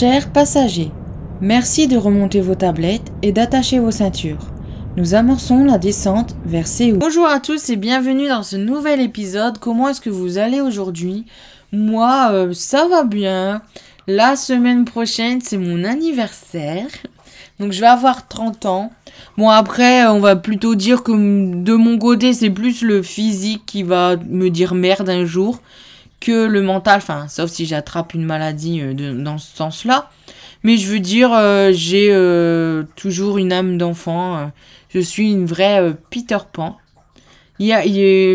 Chers passagers, merci de remonter vos tablettes et d'attacher vos ceintures. Nous amorçons la descente vers Séoul. Bonjour à tous et bienvenue dans ce nouvel épisode. Comment est-ce que vous allez aujourd'hui? Moi, euh, ça va bien. La semaine prochaine, c'est mon anniversaire. Donc je vais avoir 30 ans. Bon après, on va plutôt dire que de mon côté, c'est plus le physique qui va me dire merde un jour que le mental, enfin, sauf si j'attrape une maladie euh, de, dans ce sens-là. Mais je veux dire, euh, j'ai euh, toujours une âme d'enfant. je suis une vraie Peter Pan. Il y a,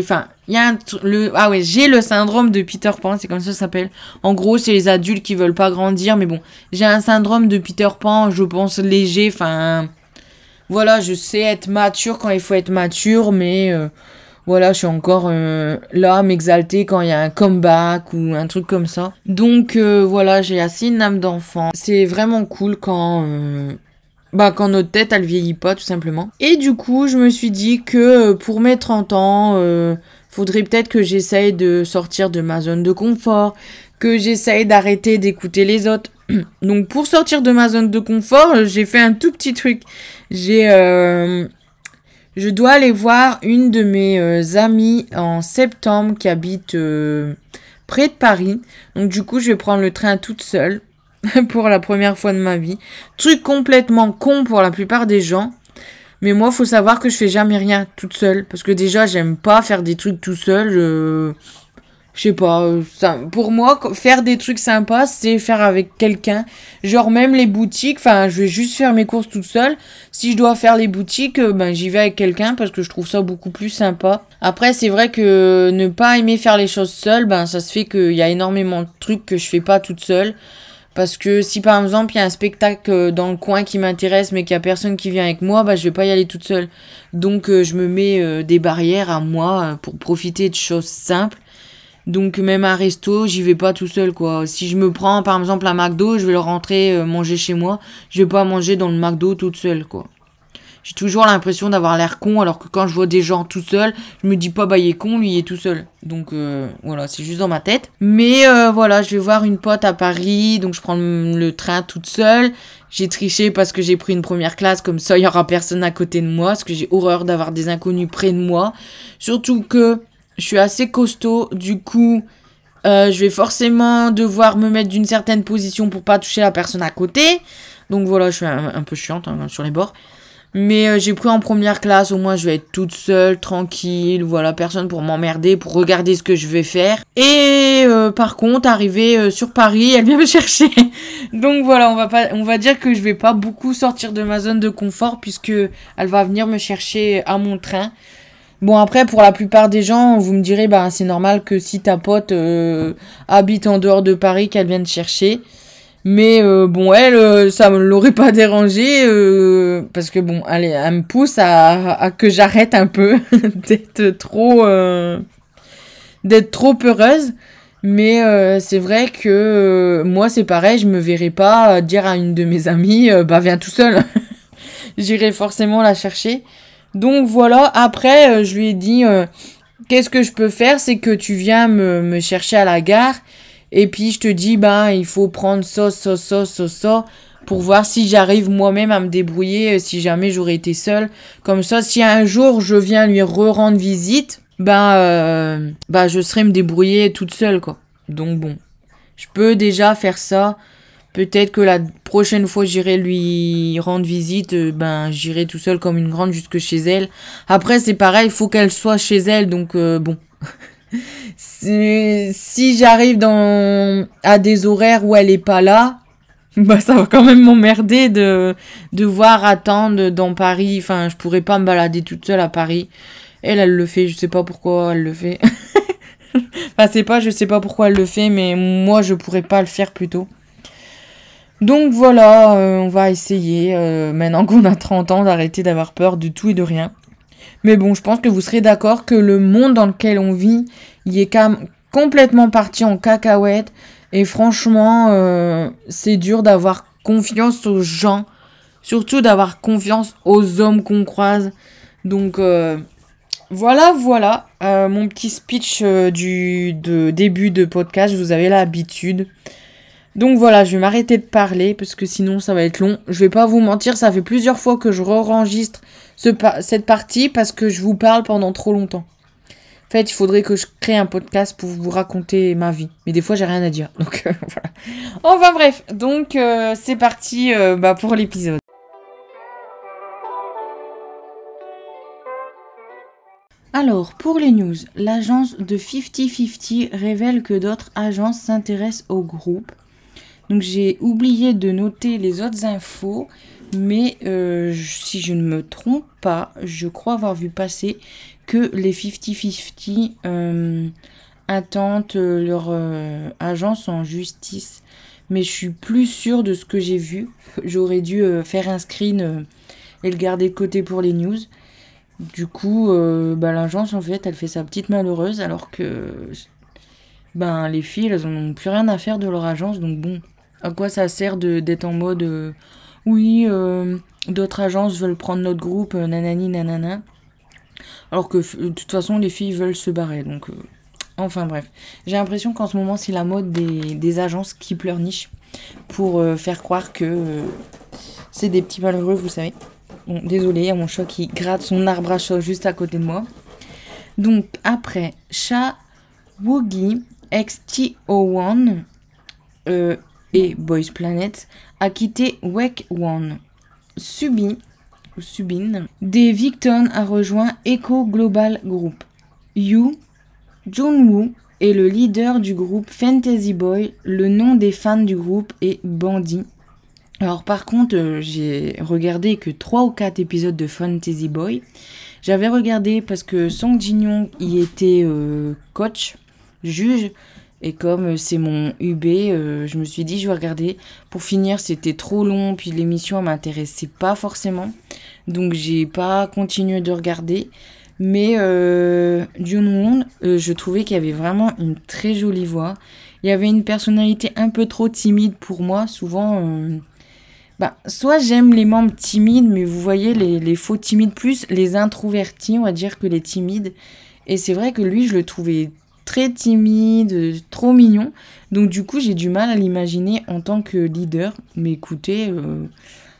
enfin, il y a un, le, ah ouais, j'ai le syndrome de Peter Pan, c'est comme ça s'appelle. En gros, c'est les adultes qui veulent pas grandir, mais bon, j'ai un syndrome de Peter Pan, je pense léger, enfin, voilà, je sais être mature quand il faut être mature, mais voilà, je suis encore euh, là m'exalter quand il y a un comeback ou un truc comme ça. Donc euh, voilà, j'ai assez une âme d'enfant. C'est vraiment cool quand euh, bah quand notre tête elle vieillit pas tout simplement. Et du coup, je me suis dit que pour mes 30 ans, faudrait peut-être que j'essaye de sortir de ma zone de confort, que j'essaye d'arrêter d'écouter les autres. Donc pour sortir de ma zone de confort, j'ai fait un tout petit truc. J'ai je dois aller voir une de mes euh, amies en septembre qui habite euh, près de Paris. Donc du coup, je vais prendre le train toute seule pour la première fois de ma vie. Truc complètement con pour la plupart des gens. Mais moi, faut savoir que je fais jamais rien toute seule parce que déjà, j'aime pas faire des trucs tout seul. Je sais pas, euh, ça, pour moi, faire des trucs sympas, c'est faire avec quelqu'un. Genre même les boutiques, enfin, je vais juste faire mes courses toute seule. Si je dois faire les boutiques, euh, ben j'y vais avec quelqu'un parce que je trouve ça beaucoup plus sympa. Après, c'est vrai que ne pas aimer faire les choses seule, ben ça se fait qu'il y a énormément de trucs que je fais pas toute seule. Parce que si par exemple il y a un spectacle euh, dans le coin qui m'intéresse mais qu'il y a personne qui vient avec moi, bah je vais pas y aller toute seule. Donc je me mets des barrières à moi pour profiter de choses simples donc même à resto, j'y vais pas tout seul quoi. Si je me prends par exemple un McDo, je vais le rentrer euh, manger chez moi. Je vais pas manger dans le McDo toute seule quoi. J'ai toujours l'impression d'avoir l'air con alors que quand je vois des gens tout seuls, je me dis pas bah il est con, lui il est tout seul. Donc euh, voilà, c'est juste dans ma tête. Mais euh, voilà, je vais voir une pote à Paris, donc je prends le train toute seule. J'ai triché parce que j'ai pris une première classe, comme ça il y aura personne à côté de moi, parce que j'ai horreur d'avoir des inconnus près de moi. Surtout que je suis assez costaud, du coup, euh, je vais forcément devoir me mettre d'une certaine position pour pas toucher la personne à côté. Donc voilà, je suis un, peu chiante hein, sur les bords. Mais euh, j'ai pris en première classe, au moins je vais être toute seule, tranquille, voilà, personne pour m'emmerder, pour regarder ce que je vais faire. Et euh, par contre, arriver sur Paris, elle vient me chercher. Donc voilà, on va pas, on va dire que je vais pas beaucoup sortir de ma zone de confort puisque elle va venir me chercher à mon train. Bon après pour la plupart des gens vous me direz bah c'est normal que si ta pote euh, habite en dehors de Paris qu'elle vienne chercher. Mais euh, bon elle euh, ça me l'aurait pas dérangé parce que bon elle, elle me pousse à, à que j'arrête un peu d'être trop d'être trop peureuse mais c'est vrai que moi c'est pareil je me verrais pas dire à une de mes amies bah viens tout seul. J'irai forcément la chercher donc voilà, après, euh, je lui ai dit, euh, qu'est-ce que je peux faire? C'est que tu viens me, chercher à la gare. Et puis je te dis, bah, il faut prendre ça, ça, ça, ça, ça. Pour voir si j'arrive moi-même à me débrouiller, euh, si jamais j'aurais été seule. Comme ça, si un jour je viens lui re-rendre visite, bah, bah, je serai me débrouiller toute seule, quoi. Donc bon, je peux déjà faire ça. Peut-être que la prochaine fois j'irai lui rendre visite, euh, ben j'irai tout seul comme une grande jusque chez elle. Après c'est pareil, il faut qu'elle soit chez elle, donc euh, bon. si j'arrive dans à des horaires où elle est pas là, bah ça va quand même m'emmerder de devoir attendre dans Paris. Enfin, je pourrais pas me balader toute seule à Paris. Elle, elle le fait, je sais pas pourquoi elle le fait. enfin, c'est pas, je sais pas pourquoi elle le fait, mais moi je pourrais pas le faire plutôt. Donc voilà, euh, on va essayer, euh, maintenant qu'on a 30 ans, d'arrêter d'avoir peur de tout et de rien. Mais bon, je pense que vous serez d'accord que le monde dans lequel on vit, il est complètement parti en cacahuète. Et franchement, euh, c'est dur d'avoir confiance aux gens. Surtout d'avoir confiance aux hommes qu'on croise. Donc voilà, voilà. mon petit speech du de début de podcast, vous avez l'habitude. Donc voilà, je vais m'arrêter de parler parce que sinon ça va être long. Je vais pas vous mentir, ça fait plusieurs fois que je re-enregistre cette partie parce que je vous parle pendant trop longtemps. En fait, il faudrait que je crée un podcast pour vous raconter ma vie. Mais des fois, j'ai rien à dire. Donc euh, voilà. Enfin bref, donc euh, c'est parti euh, bah, pour l'épisode. Alors, pour les news, l'agence de 50-50 révèle que d'autres agences s'intéressent au groupe. Donc j'ai oublié de noter les autres infos, mais euh, si je ne me trompe pas, je crois avoir vu passer que les 50-50 euh, attendent leur euh, agence en justice. Mais je suis plus sûre de ce que j'ai vu. J'aurais dû faire un screen et le garder de côté pour les news. Du coup, bah, l'agence, en fait, elle fait sa petite malheureuse alors que ben, les filles, elles n'ont plus rien à faire de leur agence. Donc bon, à quoi ça sert d'être en mode euh, oui, euh, d'autres agences veulent prendre notre groupe, euh, nanani nanana. Alors que de toute façon, les filles veulent se barrer. Donc, enfin bref. J'ai l'impression qu'en ce moment, c'est la mode des, agences qui pleurnichent pour faire croire que c'est des petits malheureux, vous savez. Bon, désolé, il y a mon chat qui gratte son arbre à chat juste à côté de moi. Donc, après, chat Woogie XT01 et Boys Planet a quitté Wake One. Subi, Subin, des Victon a rejoint Echo Global Group. Yu Junwoo est le leader du groupe Fantasy Boy. Le nom des fans du groupe est Bandy. Alors par contre, euh, j'ai regardé que 3 ou 4 épisodes de Fantasy Boy. J'avais regardé parce que Song Jin y était euh, coach, juge. Et comme euh, c'est mon UB, euh, je me suis dit je vais regarder. Pour finir, c'était trop long, puis l'émission m'intéressait pas forcément. Donc j'ai pas continué de regarder. Mais euh, Jun euh, je trouvais qu'il y avait vraiment une très jolie voix. Il y avait une personnalité un peu trop timide pour moi. Souvent, bah, soit j'aime les membres timides, mais vous voyez, les, les faux timides plus les introvertis, on va dire, que les timides. Et c'est vrai que lui, je le trouvais très timide, trop mignon. Donc du coup, j'ai du mal à l'imaginer en tant que leader. Mais écoutez, euh,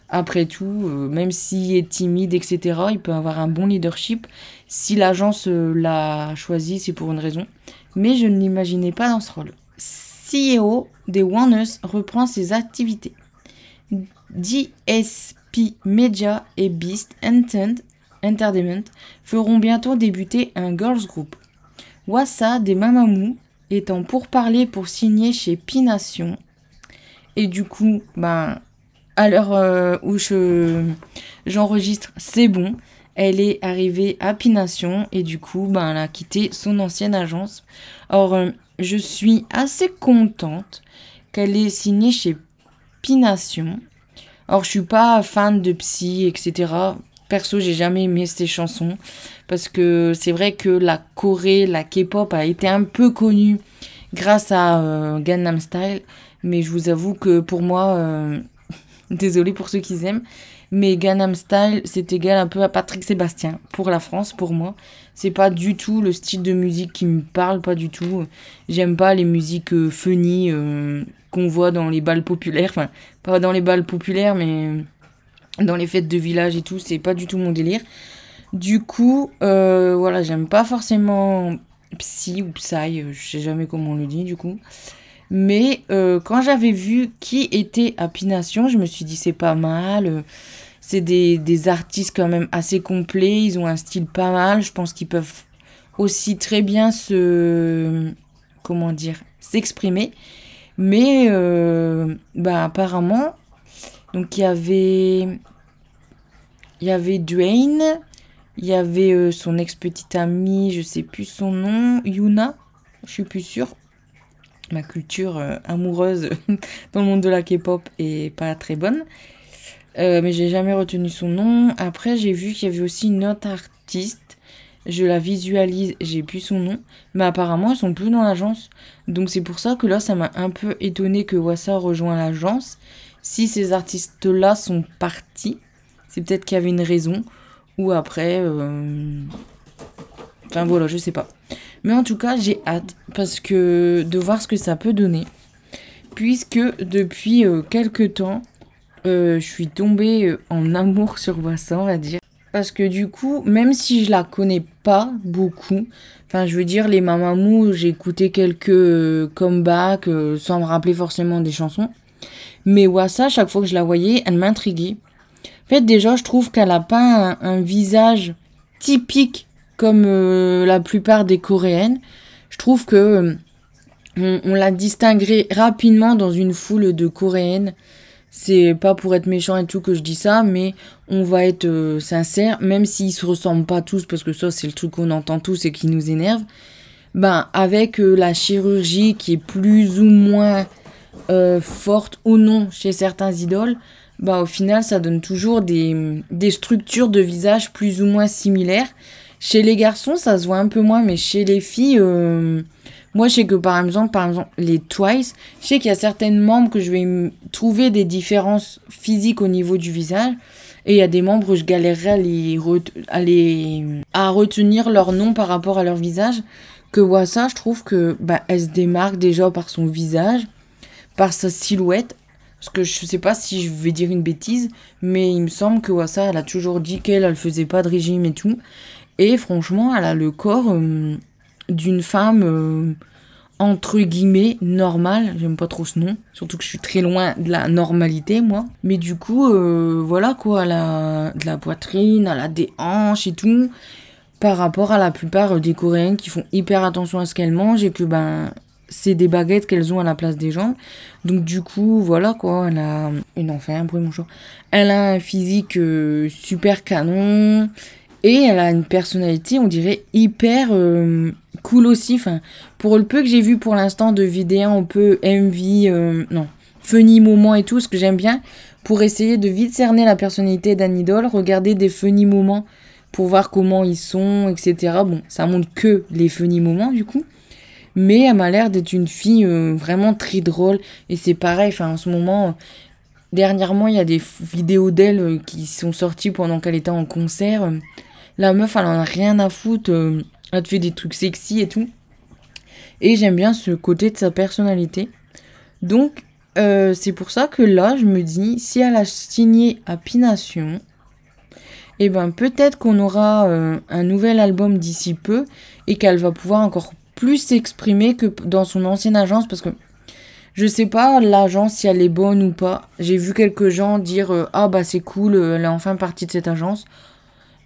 après tout, euh, même s'il est timide, etc., il peut avoir un bon leadership. Si l'agence euh, l'a choisi, c'est pour une raison. Mais je ne l'imaginais pas dans ce rôle. CEO des Warners reprend ses activités. DSP Media et Beast Entertainment feront bientôt débuter un girls group. Wassa des Mamamou étant pour parler pour signer chez Pination. Et du coup, ben, à l'heure euh, où je, j'enregistre, c'est bon. Elle est arrivée à Pination et du coup, ben, elle a quitté son ancienne agence. Or, euh, je suis assez contente qu'elle ait signé chez Pination. Or, je suis pas fan de psy, etc. Perso, j'ai jamais aimé ces chansons parce que c'est vrai que la Corée, la K-pop a été un peu connue grâce à euh, Gangnam Style, mais je vous avoue que pour moi, euh, désolé pour ceux qui aiment, mais Gangnam Style, c'est égal un peu à Patrick Sébastien pour la France, pour moi. C'est pas du tout le style de musique qui me parle, pas du tout. J'aime pas les musiques euh, funny qu'on voit dans les balles populaires, enfin pas dans les balles populaires, mais dans les fêtes de village et tout, c'est pas du tout mon délire. Du coup, euh, voilà, j'aime pas forcément Psy ou Psy, euh, je sais jamais comment on le dit du coup. Mais euh, quand j'avais vu qui était à Pination, je me suis dit c'est pas mal. C'est des, des, artistes quand même assez complets, ils ont un style pas mal. Je pense qu'ils peuvent aussi très bien se. Comment dire S'exprimer. Mais bah, apparemment, donc il y avait il y avait Dwayne, il y avait euh, son ex-petite amie, je sais plus son nom, Yuna, je suis plus sûre. Ma culture euh, amoureuse dans le monde de la K-pop est pas très bonne. Euh, mais j'ai jamais retenu son nom. Après, j'ai vu qu'il y avait aussi une autre artiste. Je la visualise, j'ai plus son nom. Mais apparemment, ils sont plus dans l'agence. Donc c'est pour ça que là, ça m'a un peu étonné que Wassa rejoint l'agence. Si ces artistes-là sont partis, c'est peut-être qu'il y avait une raison. Ou après. Euh, enfin voilà, je sais pas. Mais en tout cas, j'ai hâte. Parce que de voir ce que ça peut donner. puisque depuis euh, quelques temps, euh, je suis tombée euh, en amour sur Wassa, on va dire. Parce que du coup, même si je la connais pas beaucoup, enfin je veux dire les Mamamou, j'ai écouté quelques comebacks sans me rappeler forcément des chansons. Mais Wassa, chaque fois que je la voyais, elle m'intriguait. En fait, déjà, je trouve qu'elle a pas un, visage typique comme la plupart des coréennes. Je trouve que on, la distinguerait rapidement dans une foule de coréennes. C'est pas pour être méchant et tout que je dis ça, mais on va être euh, sincère, même s'ils se ressemblent pas tous, parce que ça c'est le truc qu'on entend tous et qui nous énerve. Ben avec euh, la chirurgie qui est plus ou moins euh, forte ou non chez certains idoles, bah au final ça donne toujours des, des structures de visage plus ou moins similaires. Chez les garçons ça se voit un peu moins, mais chez les filles moi, je sais que par exemple, par exemple, les Twice, je sais qu'il y a certaines membres que je vais trouver des différences physiques au niveau du visage. Et il y a des membres où je galérerais à, les, à, les... à retenir leur nom par rapport à leur visage. Que Wassa, je trouve que bah, elle se démarque déjà par son visage, par sa silhouette. Parce que je sais pas si je vais dire une bêtise, mais il me semble que Wassa, elle a toujours dit qu'elle, elle faisait pas de régime et tout. Et franchement, elle a le corps. Euh, d'une femme euh, entre guillemets normale, j'aime pas trop ce nom, surtout que je suis très loin de la normalité moi. Mais du coup, euh, voilà quoi, elle a de la poitrine, elle a des hanches et tout, par rapport à la plupart des Coréennes qui font hyper attention à ce qu'elles mangent et que ben c'est des baguettes qu'elles ont à la place des jambes. Donc du coup, voilà quoi, elle a une enfer, un bruit mon. Elle a un physique euh, super canon et elle a une personnalité, on dirait hyper cool aussi. Enfin, pour le peu que j'ai vu pour l'instant de vidéos un peu MV, euh, non, funny moments et tout, ce que j'aime bien, pour essayer de vite cerner la personnalité d'un idole, regarder des funny moments pour voir comment ils sont, etc. Bon, ça montre que les funny moments du coup. Mais elle m'a l'air d'être une fille euh, vraiment très drôle. Et c'est pareil, enfin en ce moment, dernièrement, il y a des vidéos d'elle euh, qui sont sorties pendant qu'elle était en concert. La meuf, elle en a rien à foutre. Elle te fait des trucs sexy et tout. Et j'aime bien ce côté de sa personnalité. Donc, euh, c'est pour ça que là, je me dis, si elle a signé à Pination, et eh ben peut-être qu'on aura euh, un nouvel album d'ici peu et qu'elle va pouvoir encore plus s'exprimer que dans son ancienne agence parce que je sais pas l'agence si elle est bonne ou pas. J'ai vu quelques gens dire euh, ah bah c'est cool, elle est enfin partie de cette agence.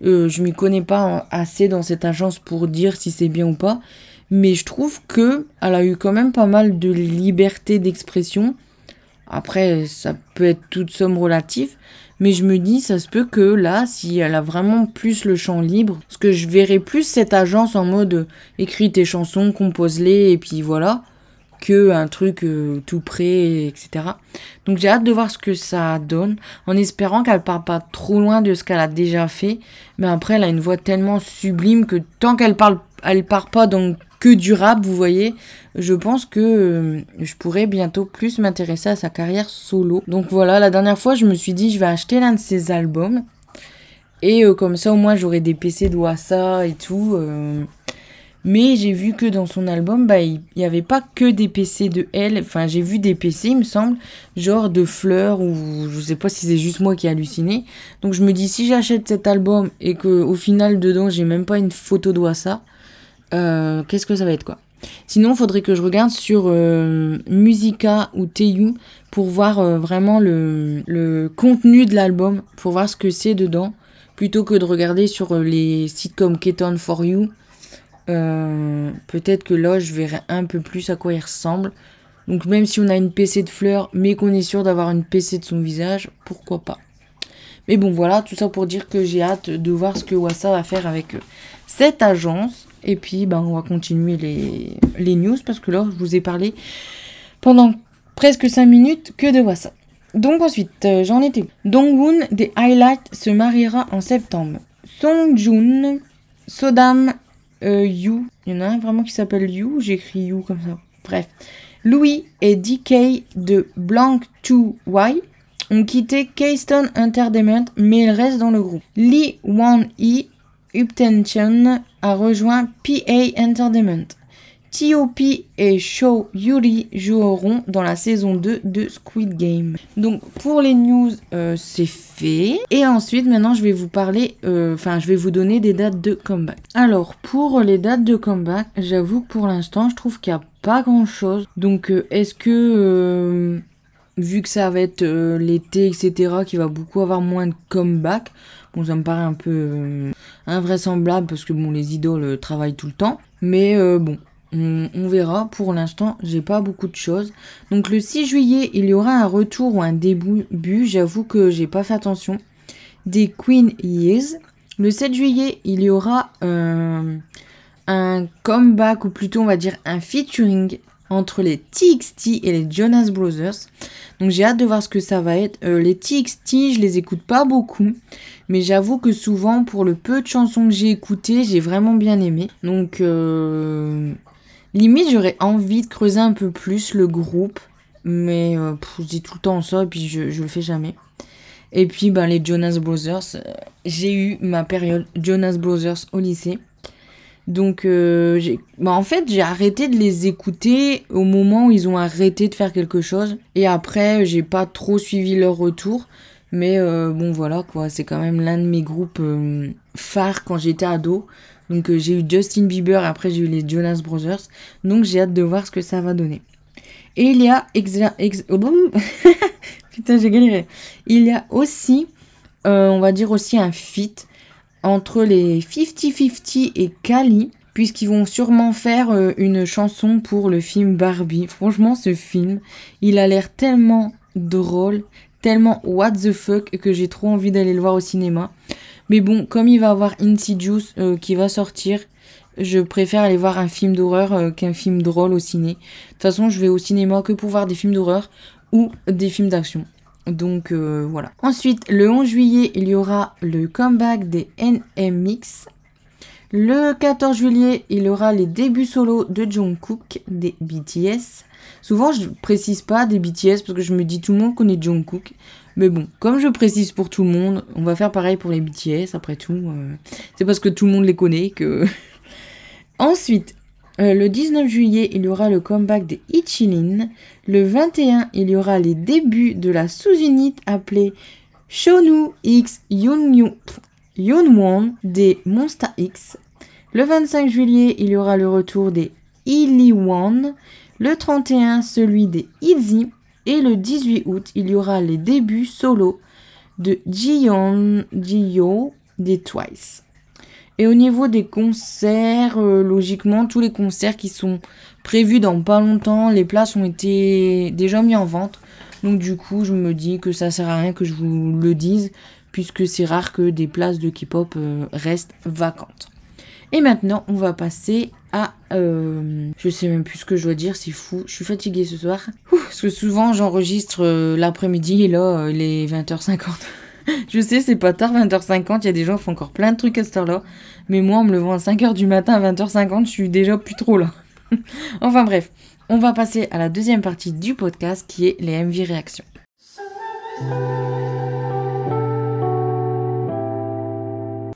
Euh, je m'y connais pas assez dans cette agence pour dire si c'est bien ou pas, mais je trouve que elle a eu quand même pas mal de liberté d'expression. Après, ça peut être toute somme relative, mais je me dis, ça se peut que là, si elle a vraiment plus le champ libre, parce que je verrais plus cette agence en mode euh, écris tes chansons, compose-les, et puis voilà, que un truc euh, tout prêt, etc. Donc j'ai hâte de voir ce que ça donne, en espérant qu'elle part pas trop loin de ce qu'elle a déjà fait. Mais après, elle a une voix tellement sublime que tant qu'elle parle, elle part pas donc que du rap, vous voyez. Je pense que euh, je pourrais bientôt plus m'intéresser à sa carrière solo. Donc voilà, la dernière fois, je me suis dit, je vais acheter l'un de ses albums. Et euh, comme ça, au moins, j'aurai des PC de Wassa et tout. Mais j'ai vu que dans son album, bah, il n'y avait pas que des PC de elle. Enfin, j'ai vu des PC, il me semble, genre de fleurs ou je sais pas si c'est juste moi qui ai halluciné. Donc je me dis, si j'achète cet album et que au final dedans j'ai même pas une photo de Wassa, euh, qu'est-ce que ça va être quoi? Sinon, il faudrait que je regarde sur euh, Musica ou Teyu pour voir euh, vraiment le, contenu de l'album, pour voir ce que c'est dedans, plutôt que de regarder sur les sites comme Keton for You peut-être que là, je verrai un peu plus à quoi il ressemble. Donc même si on a une PC de fleurs, mais qu'on est sûr d'avoir une PC de son visage, pourquoi pas? Mais bon, voilà, tout ça pour dire que j'ai hâte de voir ce que Wassa va faire avec cette agence. Et puis, ben, on va continuer les, les news parce que là, je vous ai parlé pendant presque 5 minutes que de Wassa. Donc ensuite, euh, j'en étais. Dongwoon des Highlights se mariera en septembre. Songjun, Sodam euh, you. Il y en a un vraiment qui s'appelle You. J'écris You comme ça. Bref. Louis et DK de Blank 2Y ont quitté Keystone Entertainment, mais ils restent dans le groupe. Lee Wan-hee Uptension a rejoint PA Entertainment. T.O.P. et Show Yuri joueront dans la saison 2 de Squid Game. Donc pour les news, euh, c'est fait. Et ensuite, maintenant, je vais vous parler, euh, enfin, je vais vous donner des dates de comeback. Alors, pour les dates de comeback, j'avoue que pour l'instant, je trouve qu'il n'y a pas grand-chose. Donc, euh, est-ce que, vu que ça va être l'été, etc., qu'il va beaucoup avoir moins de comeback, bon, ça me paraît un peu invraisemblable parce que, bon, les idoles travaillent tout le temps. Mais bon, on, verra. Pour l'instant, j'ai pas beaucoup de choses. Donc le 6 juillet, il y aura un retour ou un début. J'avoue que j'ai pas fait attention. Des Queen Years. Le 7 juillet, il y aura euh, un comeback ou plutôt on va dire un featuring entre les TXT et les Jonas Brothers. Donc j'ai hâte de voir ce que ça va être. Euh, les TXT, je les écoute pas beaucoup. Mais j'avoue que souvent, pour le peu de chansons que j'ai écoutées, j'ai vraiment bien aimé. Donc euh, Limite, j'aurais envie de creuser un peu plus le groupe. Mais euh, je dis tout le temps ça et puis je, je le fais jamais. Et puis, ben, les Jonas Brothers. J'ai eu ma période Jonas Brothers au lycée. Donc, euh, bah, en fait, j'ai arrêté de les écouter au moment où ils ont arrêté de faire quelque chose. Et après, j'ai pas trop suivi leur retour. Mais bon, voilà, quoi. C'est quand même l'un de mes groupes phares quand j'étais ado. Donc euh, j'ai eu Justin Bieber, après j'ai eu les Jonas Brothers. Donc j'ai hâte de voir ce que ça va donner. Et il y a... Oh, Putain, j'ai galéré. Il y a aussi, euh, on va dire aussi un feat entre les 50-50 et Kali, puisqu'ils vont sûrement faire euh, une chanson pour le film Barbie. Franchement, ce film, il a l'air tellement drôle, tellement what the fuck que j'ai trop envie d'aller le voir au cinéma. Mais bon, comme il va avoir Insidious euh, qui va sortir, je préfère aller voir un film d'horreur euh, qu'un film drôle au ciné. De toute façon, je vais au cinéma que pour voir des films d'horreur ou des films d'action. Donc euh, voilà. Ensuite, le 11 juillet, il y aura le comeback des NMX. Le 14 juillet, il y aura les débuts solo de Jungkook des BTS. Souvent, je précise pas des BTS parce que je me dis tout le monde connaît Jungkook. Mais bon, comme je précise pour tout le monde, on va faire pareil pour les BTS, après tout. Euh, c'est parce que tout le monde les connaît que... Ensuite, euh, le 19 juillet, il y aura le comeback des Ichilin. Le 21, il y aura les débuts de la sous-unité appelée Shonu X Yunwon des Monster X. Le 25 juillet, il y aura le retour des Iliwan. Le 31, celui des Izzy. Et le 18 août, il y aura les débuts solo de Jiyo des Twice. Et au niveau des concerts, euh, logiquement, tous les concerts qui sont prévus dans pas longtemps, les places ont été déjà mis en vente. Donc du coup, je me dis que ça sert à rien que je vous le dise, puisque c'est rare que des places de K-pop euh, restent vacantes. Et maintenant, on va passer à... Euh, je sais même plus ce que je dois dire, c'est fou. Je suis fatiguée ce soir. parce que souvent, j'enregistre euh, l'après-midi et là, il est 20h50. je sais, c'est pas tard, 20h50. Il y a des gens qui font encore plein de trucs à cette heure-là. Mais moi, en me levant à 5h du matin à 20h50, je suis déjà plus trop là. enfin bref, on va passer à la deuxième partie du podcast qui est les MV réactions.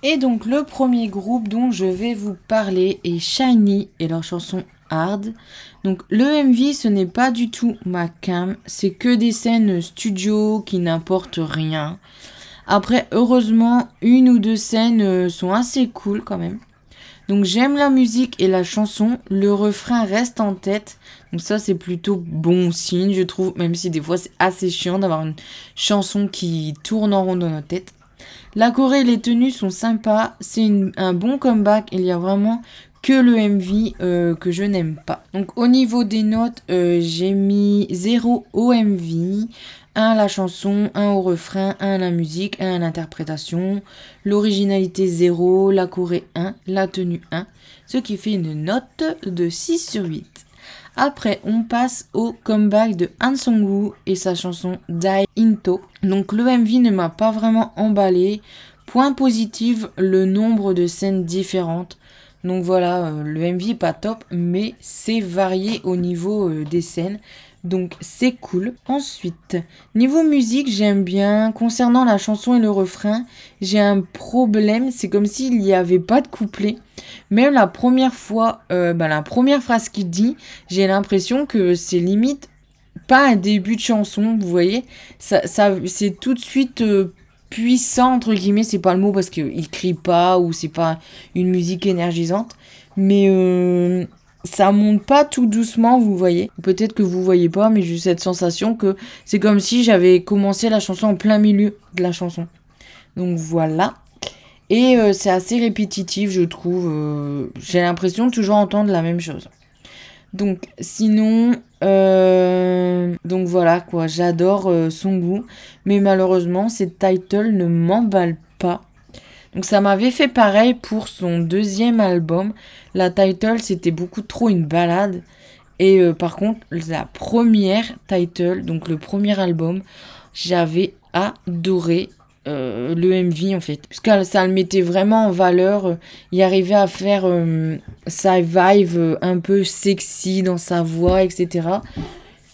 Et donc le premier groupe dont je vais vous parler est Shiny et leur chanson Hard. Donc le MV ce n'est pas du tout ma cam, c'est que des scènes studio qui n'importent rien. Après heureusement une ou deux scènes euh, sont assez cool quand même. Donc j'aime la musique et la chanson, le refrain reste en tête. Donc ça c'est plutôt bon signe je trouve, même si des fois c'est assez chiant d'avoir une chanson qui tourne en rond dans notre tête. La Corée, les tenues sont sympas. C'est un bon comeback. Il y a vraiment que le MV euh, que je n'aime pas. Donc au niveau des notes, euh, j'ai mis 0 au MV, 1 à la chanson, 1 au refrain, 1 à la musique, 1 à l'interprétation, l'originalité 0, la Corée 1, la tenue 1, ce qui fait une note de 6 sur 8. Après, on passe au comeback de Han Song-woo et sa chanson Die Into. Donc le MV ne m'a pas vraiment emballé. Point positif, le nombre de scènes différentes. Donc voilà, euh, le MV pas top, mais c'est varié au niveau euh, des scènes. Donc c'est cool. Ensuite, niveau musique, j'aime bien. Concernant la chanson et le refrain, j'ai un problème. C'est comme s'il n'y avait pas de couplet. Même la première fois, euh, bah, la première phrase qu'il dit, j'ai l'impression que c'est limite pas un début de chanson, vous voyez. Ça c'est tout de suite euh, puissant, entre guillemets. C'est pas le mot parce qu'il crie pas ou c'est pas une musique énergisante. Mais euh, ça monte pas tout doucement, vous voyez. Peut-être que vous voyez pas, mais j'ai cette sensation que c'est comme si j'avais commencé la chanson en plein milieu de la chanson. Donc voilà. Et euh, c'est assez répétitif, je trouve. Euh, j'ai l'impression de toujours entendre la même chose. Donc sinon, euh, donc voilà quoi, j'adore son goût, mais malheureusement, cette title ne m'emballe pas. Donc ça m'avait fait pareil pour son deuxième album. La title, c'était beaucoup trop une balade. Et euh, par contre, la première title, donc le premier album, j'avais adoré euh, le MV en fait. Parce que ça le mettait vraiment en valeur. il arrivait à faire euh, sa vibe un peu sexy dans sa voix, etc.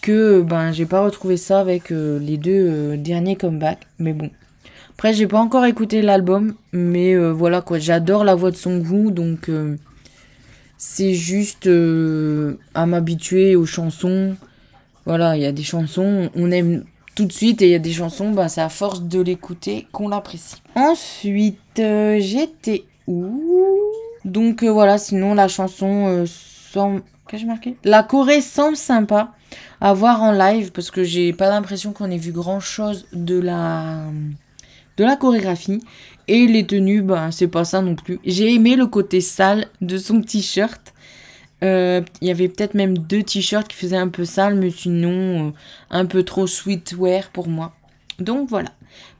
Que ben j'ai pas retrouvé ça avec les deux derniers comebacks. Mais bon. Après, j'ai pas encore écouté l'album, mais euh, voilà quoi, j'adore la voix de son goût, donc euh, c'est juste euh, à m'habituer aux chansons. Voilà, il y a des chansons, on aime tout de suite, et il y a des chansons, bah, c'est à force de l'écouter qu'on l'apprécie. Ensuite, j'étais où? Donc voilà, sinon la chanson que j'ai marqué? La Corée semble sympa à voir en live parce que j'ai pas l'impression qu'on ait vu grand chose de la la chorégraphie. Et les tenues, ben, c'est pas ça non plus. J'ai aimé le côté sale de son t-shirt. Euh, il y avait peut-être même deux t-shirts qui faisaient un peu sale, mais sinon euh, un peu trop sweetwear pour moi. Donc voilà.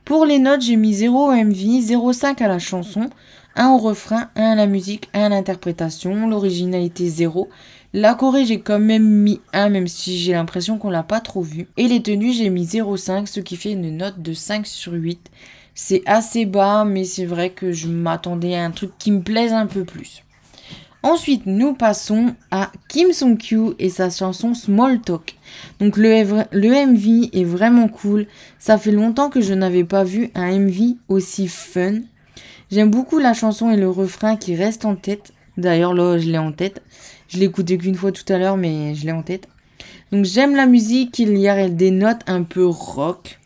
Pour les notes, j'ai mis 0 au MV, 0,5 à la chanson, 1 au refrain, 1 à la musique, 1 à l'interprétation, l'originalité 0. La Corée, j'ai quand même mis 1, même si j'ai l'impression qu'on l'a pas trop vu. Et les tenues, j'ai mis 0,5, ce qui fait une note de 5 sur 8. C'est assez bas, mais c'est vrai que je m'attendais à un truc qui me plaise un peu plus. Ensuite, nous passons à Kim Song-kyu et sa chanson Small Talk. Donc le, MV est vraiment cool. Ça fait longtemps que je n'avais pas vu un MV aussi fun. J'aime beaucoup la chanson et le refrain qui restent en tête. D'ailleurs là, je l'ai en tête. Je l'ai écouté qu'une fois tout à l'heure, mais je l'ai en tête. Donc j'aime la musique, il y a des notes un peu rock.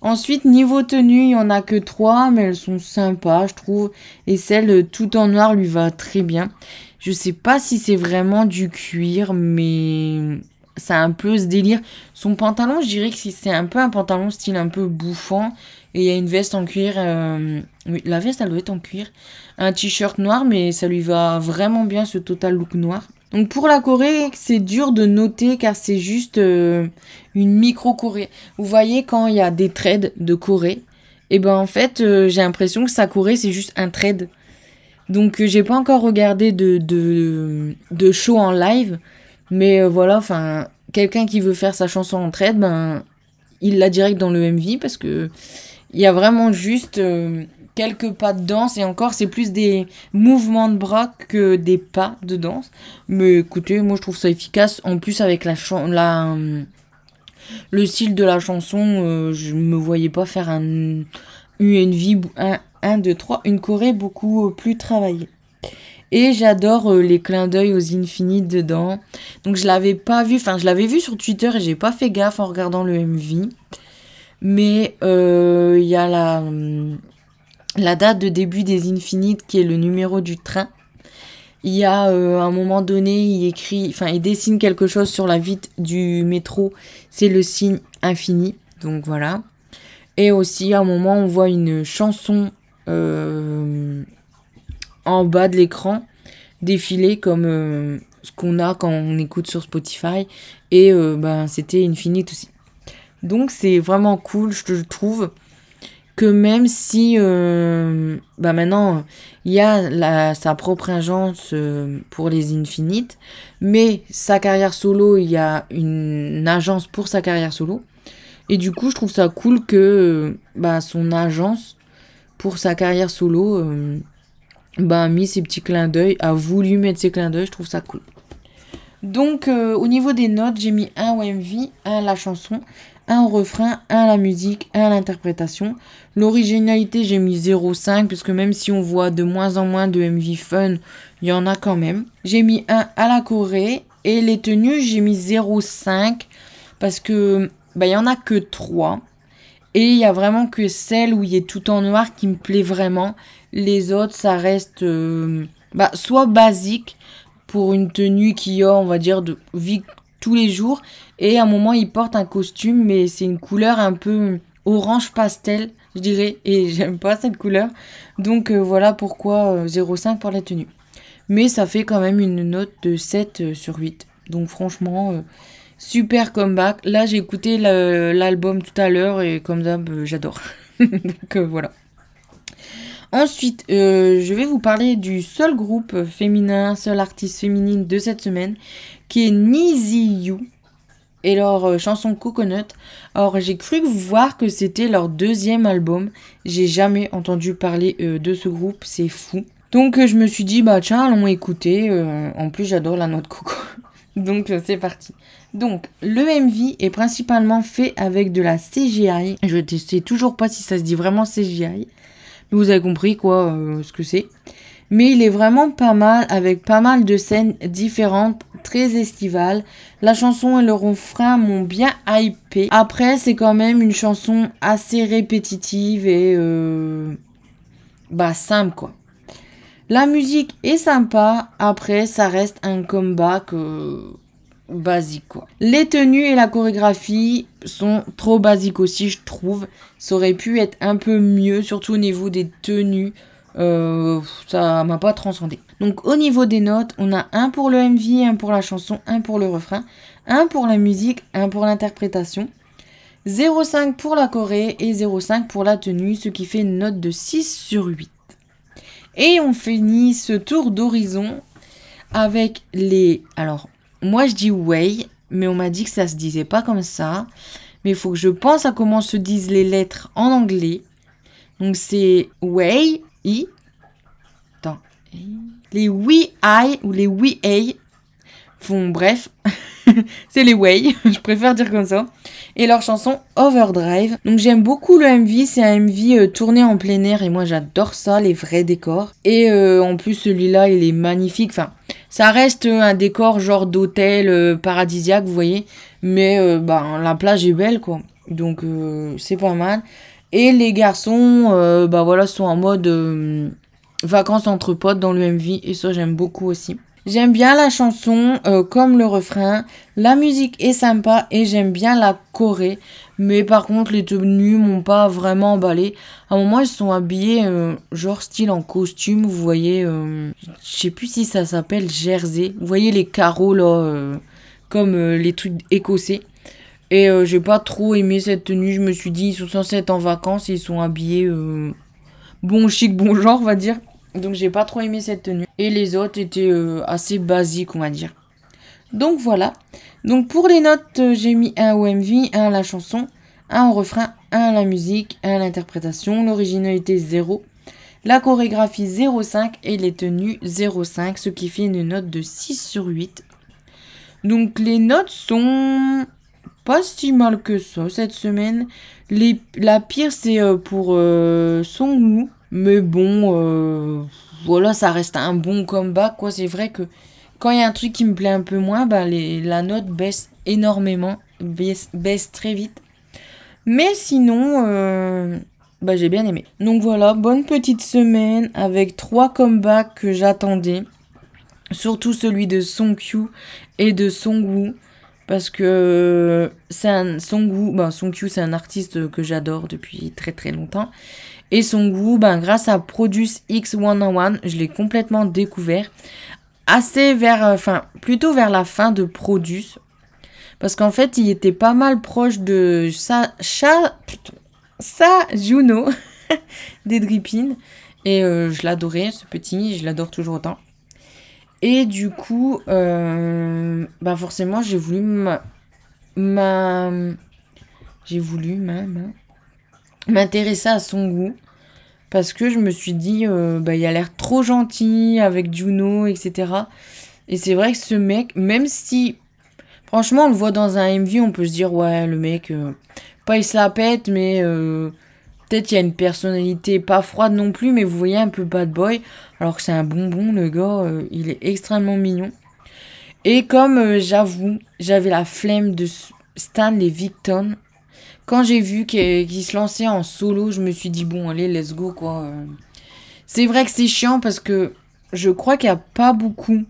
Ensuite, niveau tenue, il n'y en a que trois, mais elles sont sympas, je trouve. Et celle tout en noir lui va très bien. Je sais pas si c'est vraiment du cuir, mais ça a un peu ce délire. Son pantalon, je dirais que c'est un peu un pantalon style un peu bouffant. Et il y a une veste en cuir. Euh, oui, la veste, elle doit être en cuir. Un t-shirt noir, mais ça lui va vraiment bien ce total look noir. Donc pour la Corée, c'est dur de noter car c'est juste euh, une micro-Corée. Vous voyez quand il y a des trades de Corée, et eh ben en fait euh, j'ai l'impression que sa Corée c'est juste un trade. Donc euh, j'ai pas encore regardé de, de, de show en live, mais voilà, enfin quelqu'un qui veut faire sa chanson en trade, ben il l'a direct dans le MV parce que il y a vraiment juste quelques pas de danse et encore c'est plus des mouvements de bras que des pas de danse. Mais écoutez moi je trouve ça efficace. En plus avec la, la le style de la chanson euh, je me voyais pas faire un UNV 1 1 2 3 une Corée beaucoup plus travaillée. Et j'adore euh, les clins d'œil aux infinites dedans. Donc je l'avais pas vu enfin je l'avais vu sur Twitter et j'ai pas fait gaffe en regardant le MV mais euh, il y a la la date de début des Infinites qui est le numéro du train. Il y a euh, un moment donné, il écrit, enfin il dessine quelque chose sur la vitre du métro, c'est le signe infini, donc voilà. Et aussi à un moment on voit une chanson euh, en bas de l'écran défiler comme euh, ce qu'on a quand on écoute sur Spotify et ben c'était Infinite aussi. Donc c'est vraiment cool, je trouve que même si euh, bah maintenant il y a sa propre agence euh, pour les Infinites, mais sa carrière solo, il y a une agence pour sa carrière solo. Et du coup, je trouve ça cool que bah, son agence pour sa carrière solo bah, a mis ses petits clins d'œil, a voulu mettre ses clins d'œil, je trouve ça cool. Donc euh, au niveau des notes, j'ai mis un au MV, un la chanson, un refrain, un à la musique, un à l'interprétation. L'originalité, j'ai mis 0,5 parce que même si on voit de moins en moins de MV fun, il y en a quand même. J'ai mis un à la Corée et les tenues, j'ai mis 0,5 parce que bah, il y en a que 3. Et il y a vraiment que celle où il est tout en noir qui me plaît vraiment. Les autres, ça reste euh, bah, soit basique pour une tenue qui a, on va dire, de tous les jours. Et à un moment, il porte un costume, mais c'est une couleur un peu orange pastel, je dirais. Et j'aime pas cette couleur. Donc euh, voilà pourquoi 0,5 euh, pour la tenue. Mais ça fait quand même une note de 7 sur 8. Donc franchement, super comeback. Là, j'ai écouté l'album tout à l'heure et comme ça, j'adore. Donc voilà. Ensuite, euh, je vais vous parler du seul groupe féminin, seule artiste féminine de cette semaine, qui est You et leur euh, chanson Coconut. Alors, j'ai cru voir que c'était leur deuxième album. J'ai jamais entendu parler euh, de ce groupe, c'est fou. Donc, je me suis dit, bah tiens, allons écouter. en plus, j'adore la note coco. Donc, c'est parti. Donc, le MV est principalement fait avec de la CGI. Je ne sais toujours pas si ça se dit vraiment CGI. Vous avez compris quoi euh, ce que c'est. Mais il est vraiment pas mal avec pas mal de scènes différentes, très estivales. La chanson et le refrain m'ont bien hypé. Après, c'est quand même une chanson assez répétitive et euh, bah simple quoi. La musique est sympa. Après, ça reste un comeback. Euh, basique quoi. Les tenues et la chorégraphie sont trop basiques aussi je trouve. Ça aurait pu être un peu mieux surtout au niveau des tenues. Euh, ça m'a pas transcendé. Donc au niveau des notes, on a un pour le MV, un pour la chanson, un pour le refrain, un pour la musique, un pour l'interprétation. 0,5 pour la Corée et 0,5 pour la tenue, ce qui fait une note de 6 sur 8. Et on finit ce tour d'horizon avec les... Alors, moi je dis way, mais on m'a dit que ça se disait pas comme ça. Mais il faut que je pense à comment se disent les lettres en anglais. Donc c'est way, i. Attends. Les we I ou les we a font bref. c'est les way, je préfère dire comme ça. Et leur chanson Overdrive. Donc j'aime beaucoup le MV, c'est un MV euh, tourné en plein air et moi j'adore ça, les vrais décors. Et euh, en plus celui-là il est magnifique. Enfin, ça reste un décor genre d'hôtel euh, paradisiaque, vous voyez. Mais euh, bah, la plage est belle, quoi. Donc euh, c'est pas mal. Et les garçons, bah voilà, sont en mode vacances entre potes dans le MV. Et ça, j'aime beaucoup aussi. J'aime bien la chanson, comme le refrain. La musique est sympa et j'aime bien la Corée. Mais par contre, les tenues m'ont pas vraiment emballé. À un moment, ils sont habillés euh, genre style en costume, vous voyez. Euh, je sais plus si ça s'appelle jersey. Vous voyez les carreaux là, euh, comme les trucs écossais. Et j'ai pas trop aimé cette tenue. Je me suis dit, ils sont censés être en vacances, ils sont habillés bon chic, bon genre, on va dire. Donc j'ai pas trop aimé cette tenue. Et les autres étaient assez basiques, on va dire. Donc voilà. Donc pour les notes, euh, j'ai mis un au MV, un à la chanson, un au refrain, un à la musique, un à l'interprétation, l'originalité 0, la chorégraphie 0,5 et les tenues 0,5, ce qui fait une note de 6 sur 8. Donc les notes sont pas si mal que ça cette semaine. Les, la pire c'est euh, pour euh, Songwoo, mais bon, euh, voilà, ça reste un bon comeback quoi. C'est vrai que quand il y a un truc qui me plaît un peu moins, bah, les, la note baisse énormément, baisse, très vite. Mais sinon, euh, bah, j'ai bien aimé. Donc voilà, bonne petite semaine avec trois comebacks que j'attendais. Surtout celui de Songkyu et de Songwoo. Parce que c'est un Songwoo, bah, Songkyu c'est un artiste que j'adore depuis très très longtemps. Et Songwoo, ben, grâce à Produce X101, je l'ai complètement découvert assez vers, euh, enfin, plutôt vers la fin de Produce. Parce qu'en fait, il était pas mal proche de sa, sa Juno des Drippin. Et euh, je l'adorais, ce petit, je l'adore toujours autant. Et du coup, euh, bah forcément, j'ai voulu ma, j'ai voulu m'intéresser à son goût parce que je me suis dit, euh, bah, il a l'air trop gentil avec Juno, etc. Et c'est vrai que ce mec, même si franchement on le voit dans un MV, on peut se dire ouais le mec, euh, pas il se la pète, mais peut-être il y a une personnalité pas froide non plus, mais vous voyez un peu bad boy, alors que c'est un bonbon le gars, euh, il est extrêmement mignon. Et comme j'avoue, j'avais la flemme de Stanley Victon, quand j'ai vu qu'il se lançait en solo, je me suis dit bon allez let's go quoi. C'est vrai que c'est chiant parce que je crois qu'il n'y a pas beaucoup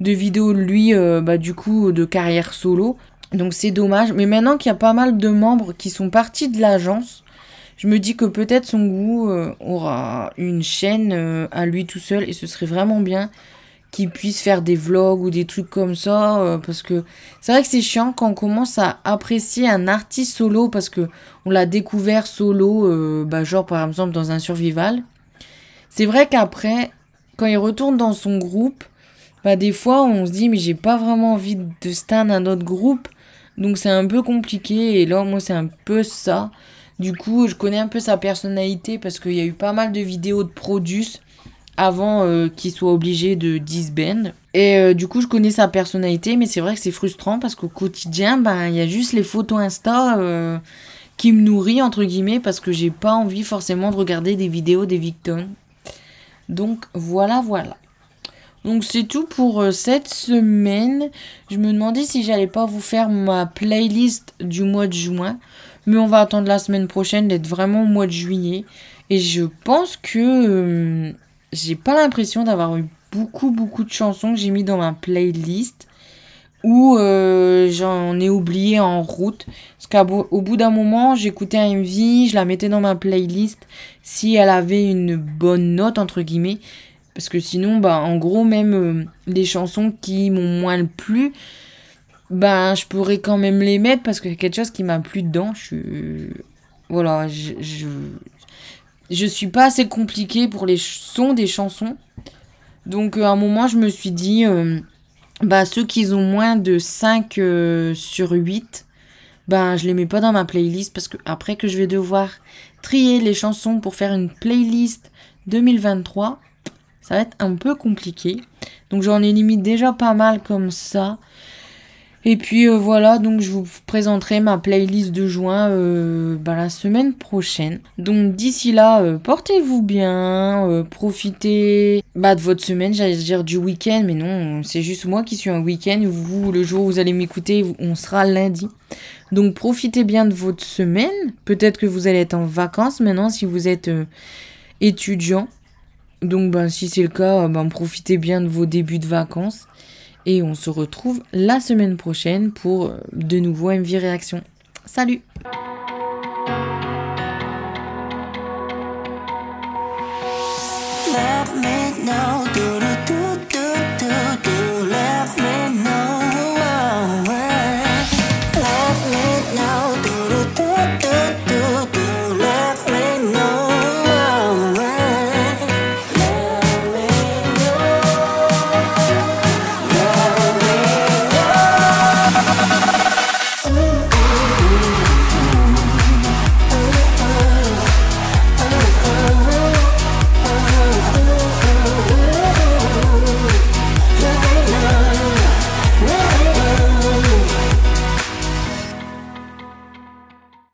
de vidéos de lui, euh, bah, du coup, de carrière solo. Donc c'est dommage. Mais maintenant qu'il y a pas mal de membres qui sont partis de l'agence, je me dis que peut-être son goût euh, aura une chaîne euh, à lui tout seul et ce serait vraiment bien qu'il puisse faire des vlogs ou des trucs comme ça parce que c'est vrai que c'est chiant quand on commence à apprécier un artiste solo parce que on l'a découvert solo bah, genre par exemple dans un survival c'est vrai qu'après quand il retourne dans son groupe, bah des fois on se dit mais j'ai pas vraiment envie de stan un autre groupe. Donc c'est un peu compliqué et là moi c'est un peu ça. Du coup je connais un peu sa personnalité parce qu'il y a eu pas mal de vidéos de Produce avant euh, qu'il soit obligé de disband. Et euh, du coup je connais sa personnalité mais c'est vrai que c'est frustrant parce qu'au quotidien ben il y a juste les photos Insta euh, qui me nourrit entre guillemets parce que j'ai pas envie forcément de regarder des vidéos des Victons. Donc voilà, voilà. Donc c'est tout pour cette semaine. Je me demandais si j'allais pas vous faire ma playlist du mois de juin. Mais on va attendre la semaine prochaine d'être vraiment au mois de juillet. Et je pense que euh, j'ai pas l'impression d'avoir eu beaucoup beaucoup de chansons que j'ai mis dans ma playlist. Ou euh, j'en ai oublié en route. Parce qu'au bout d'un moment, j'écoutais un MV, je la mettais dans ma playlist si elle avait une bonne note, entre guillemets. Parce que sinon, bah, en gros, même euh, les chansons qui m'ont moins plu, ben, je pourrais quand même les mettre parce que quelque chose qui m'a plu dedans. Je suis. Voilà, je, je. Je suis pas assez compliqué pour les sons des chansons. Donc, euh, à un moment, je me suis dit. Euh, bah, ceux qui ont moins de 5 sur 8, ben je les mets pas dans ma playlist parce que après que je vais devoir trier les chansons pour faire une playlist 2023, ça va être un peu compliqué. Donc j'en ai limite déjà pas mal comme ça. Et puis euh, voilà, donc je vous présenterai ma playlist de juin euh, bah, la semaine prochaine. Donc d'ici là, euh, portez-vous bien, profitez bah, de votre semaine, j'allais dire du week-end, mais non, c'est juste moi qui suis un week-end. Vous, le jour où vous allez m'écouter, on sera lundi. Donc profitez bien de votre semaine. Peut-être que vous allez être en vacances maintenant si vous êtes étudiant. Donc bah, si c'est le cas, bah, profitez bien de vos débuts de vacances. Et on se retrouve la semaine prochaine pour euh, de nouveau MV Réaction. Salut